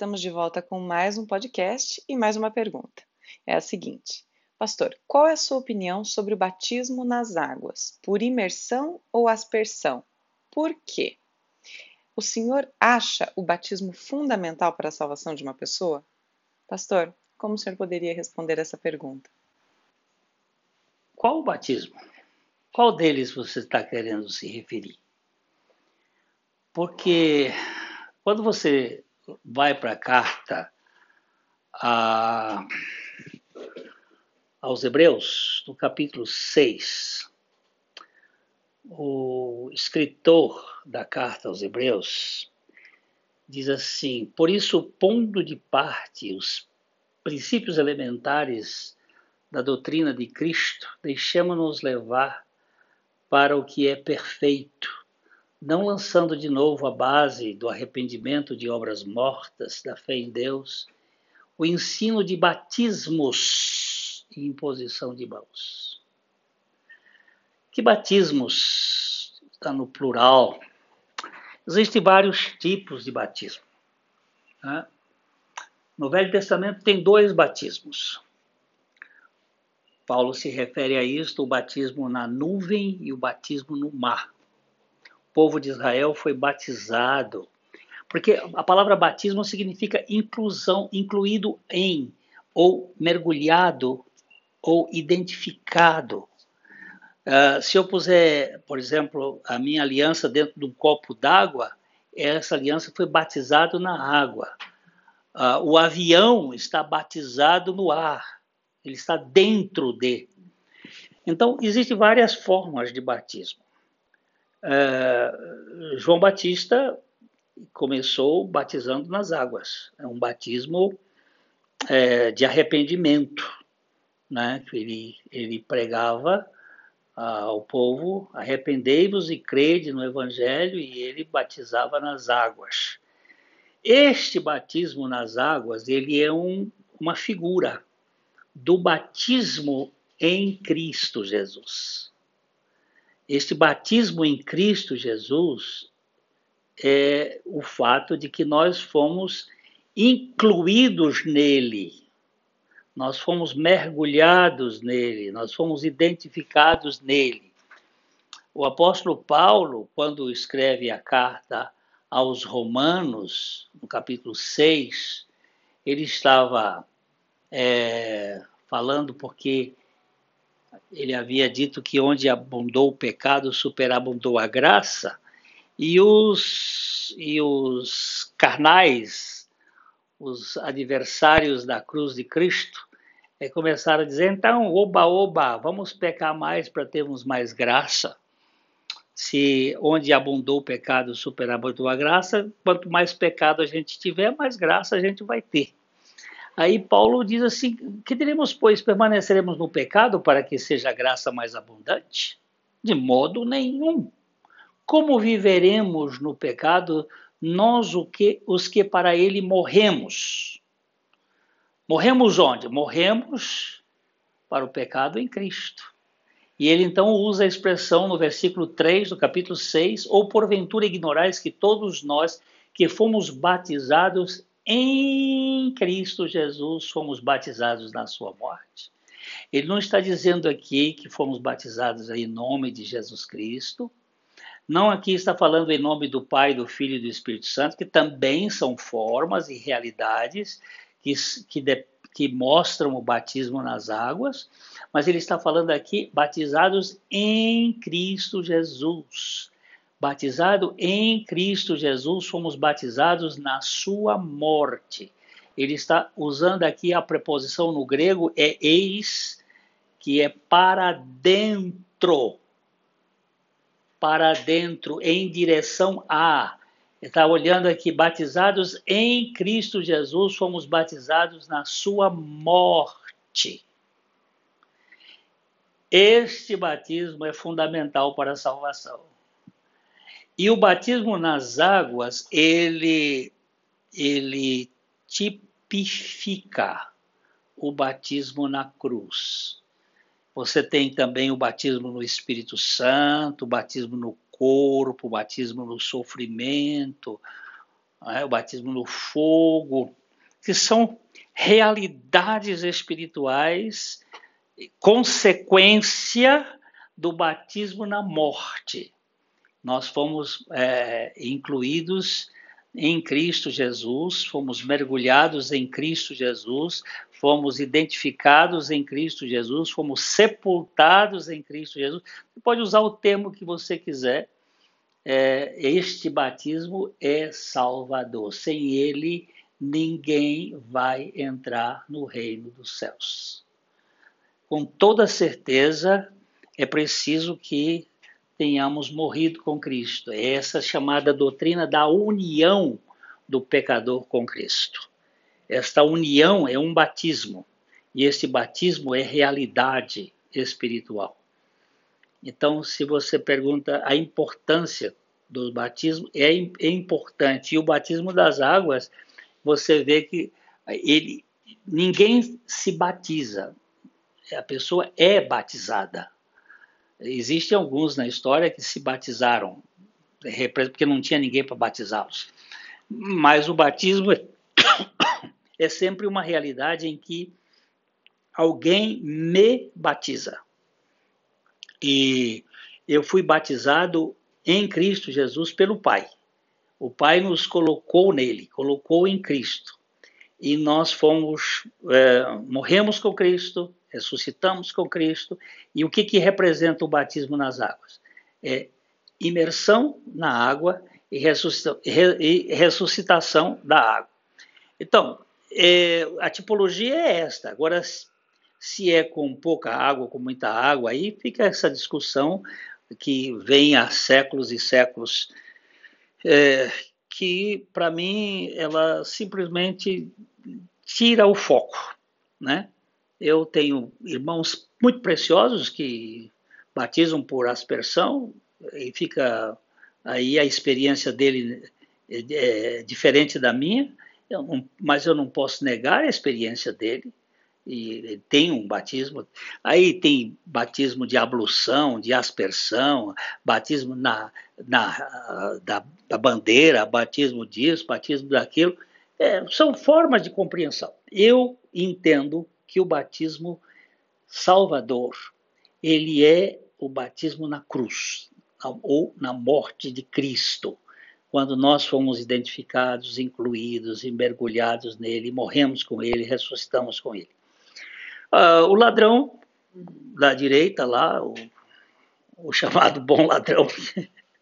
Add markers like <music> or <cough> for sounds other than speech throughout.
estamos de volta com mais um podcast e mais uma pergunta. É a seguinte: Pastor, qual é a sua opinião sobre o batismo nas águas? Por imersão ou aspersão? Por quê? O senhor acha o batismo fundamental para a salvação de uma pessoa? Pastor, como o senhor poderia responder essa pergunta? Qual o batismo? Qual deles você está querendo se referir? Porque quando você vai para a carta a, aos Hebreus, no capítulo 6, o escritor da carta aos Hebreus diz assim: Por isso, pondo de parte os princípios elementares da doutrina de Cristo, deixemos-nos levar para o que é perfeito, não lançando de novo a base do arrependimento de obras mortas, da fé em Deus, o ensino de batismos e imposição de mãos. Que batismos? Está no plural. Existem vários tipos de batismo. Né? No Velho Testamento tem dois batismos. Paulo se refere a isto, o batismo na nuvem e o batismo no mar povo de Israel foi batizado. Porque a palavra batismo significa inclusão, incluído em, ou mergulhado, ou identificado. Uh, se eu puser, por exemplo, a minha aliança dentro de um copo d'água, essa aliança foi batizada na água. Uh, o avião está batizado no ar, ele está dentro de. Então, existem várias formas de batismo. É, João Batista começou batizando nas águas. É um batismo é, de arrependimento. Né? Ele, ele pregava ao povo: arrependei-vos e crede no Evangelho, e ele batizava nas águas. Este batismo nas águas ele é um, uma figura do batismo em Cristo Jesus. Este batismo em Cristo Jesus é o fato de que nós fomos incluídos nele, nós fomos mergulhados nele, nós fomos identificados nele. O apóstolo Paulo, quando escreve a carta aos Romanos, no capítulo 6, ele estava é, falando porque ele havia dito que onde abundou o pecado, superabundou a graça, e os, e os carnais, os adversários da cruz de Cristo, é, começaram a dizer: então, oba, oba, vamos pecar mais para termos mais graça. Se onde abundou o pecado, superabundou a graça, quanto mais pecado a gente tiver, mais graça a gente vai ter. Aí Paulo diz assim: que diremos, pois, permaneceremos no pecado para que seja a graça mais abundante? De modo nenhum. Como viveremos no pecado nós o que, os que para ele morremos? Morremos onde? Morremos para o pecado em Cristo. E ele então usa a expressão no versículo 3 do capítulo 6, ou porventura ignorais que todos nós que fomos batizados em Cristo Jesus fomos batizados na sua morte. Ele não está dizendo aqui que fomos batizados em nome de Jesus Cristo. Não aqui está falando em nome do Pai, do Filho e do Espírito Santo, que também são formas e realidades que, que, de, que mostram o batismo nas águas, mas ele está falando aqui batizados em Cristo Jesus batizado em Cristo Jesus, fomos batizados na sua morte. Ele está usando aqui a preposição no grego é eis, que é para dentro. Para dentro, em direção a. Está olhando aqui, batizados em Cristo Jesus, fomos batizados na sua morte. Este batismo é fundamental para a salvação. E o batismo nas águas, ele, ele tipifica o batismo na cruz. Você tem também o batismo no Espírito Santo, o batismo no corpo, o batismo no sofrimento, é? o batismo no fogo, que são realidades espirituais, consequência do batismo na morte. Nós fomos é, incluídos em Cristo Jesus, fomos mergulhados em Cristo Jesus, fomos identificados em Cristo Jesus, fomos sepultados em Cristo Jesus. Você pode usar o termo que você quiser. É, este batismo é salvador. Sem ele, ninguém vai entrar no reino dos céus. Com toda certeza, é preciso que tenhamos morrido com Cristo. É essa chamada doutrina da união do pecador com Cristo. Esta união é um batismo, e este batismo é realidade espiritual. Então, se você pergunta a importância do batismo, é, é importante. E o batismo das águas, você vê que ele, ninguém se batiza, a pessoa é batizada. Existem alguns na história que se batizaram, porque não tinha ninguém para batizá-los. Mas o batismo <coughs> é sempre uma realidade em que alguém me batiza. E eu fui batizado em Cristo Jesus pelo Pai. O Pai nos colocou nele, colocou em Cristo. E nós fomos, é, morremos com Cristo, ressuscitamos com Cristo. E o que, que representa o batismo nas águas? É imersão na água e, ressuscitação da água. Então, é, a tipologia é esta. Agora, se é com pouca água, com muita água, aí fica essa discussão que vem há séculos e séculos, é, que para mim ela simplesmente tira o foco, né? Eu tenho irmãos muito preciosos que batizam por aspersão e fica aí a experiência dele é, diferente da minha, eu não, mas eu não posso negar a experiência dele. E tem um batismo. Aí tem batismo de ablução, de aspersão, batismo na, na da, da bandeira, batismo disso, batismo daquilo. É, são formas de compreensão. Eu entendo que o batismo salvador, ele é o batismo na cruz, ou na morte de Cristo. Quando nós fomos identificados, incluídos mergulhados nele, morremos com ele, ressuscitamos com ele. Uh, o ladrão da direita lá, o, o <laughs> chamado bom ladrão,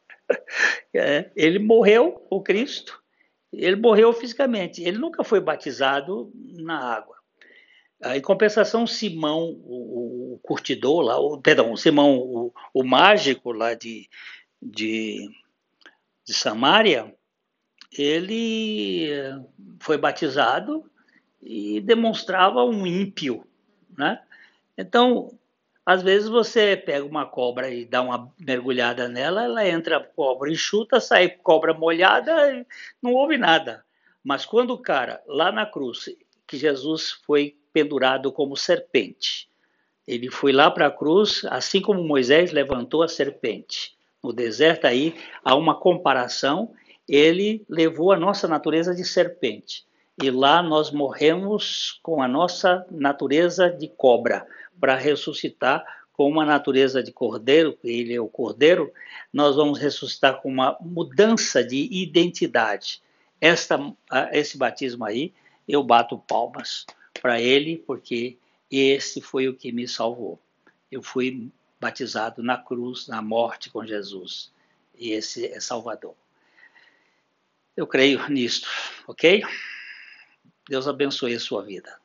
<laughs> é, ele morreu, o Cristo, ele morreu fisicamente. Ele nunca foi batizado na água. Ah, em compensação, Simão, o, o curtidor lá, o, perdão, Simão, o, o mágico lá de, de, de Samaria, ele foi batizado e demonstrava um ímpio, né? Então, às vezes você pega uma cobra e dá uma mergulhada nela, ela entra cobra enxuta, sai cobra molhada, não houve nada. Mas quando o cara, lá na cruz, que Jesus foi pendurado como serpente. Ele foi lá para a cruz, assim como Moisés levantou a serpente. No deserto aí há uma comparação, ele levou a nossa natureza de serpente. E lá nós morremos com a nossa natureza de cobra, para ressuscitar com uma natureza de cordeiro, ele é o cordeiro, nós vamos ressuscitar com uma mudança de identidade. Esta, esse batismo aí, eu bato palmas para ele, porque esse foi o que me salvou. Eu fui batizado na cruz, na morte com Jesus. E esse é Salvador. Eu creio nisto, ok? Deus abençoe a sua vida.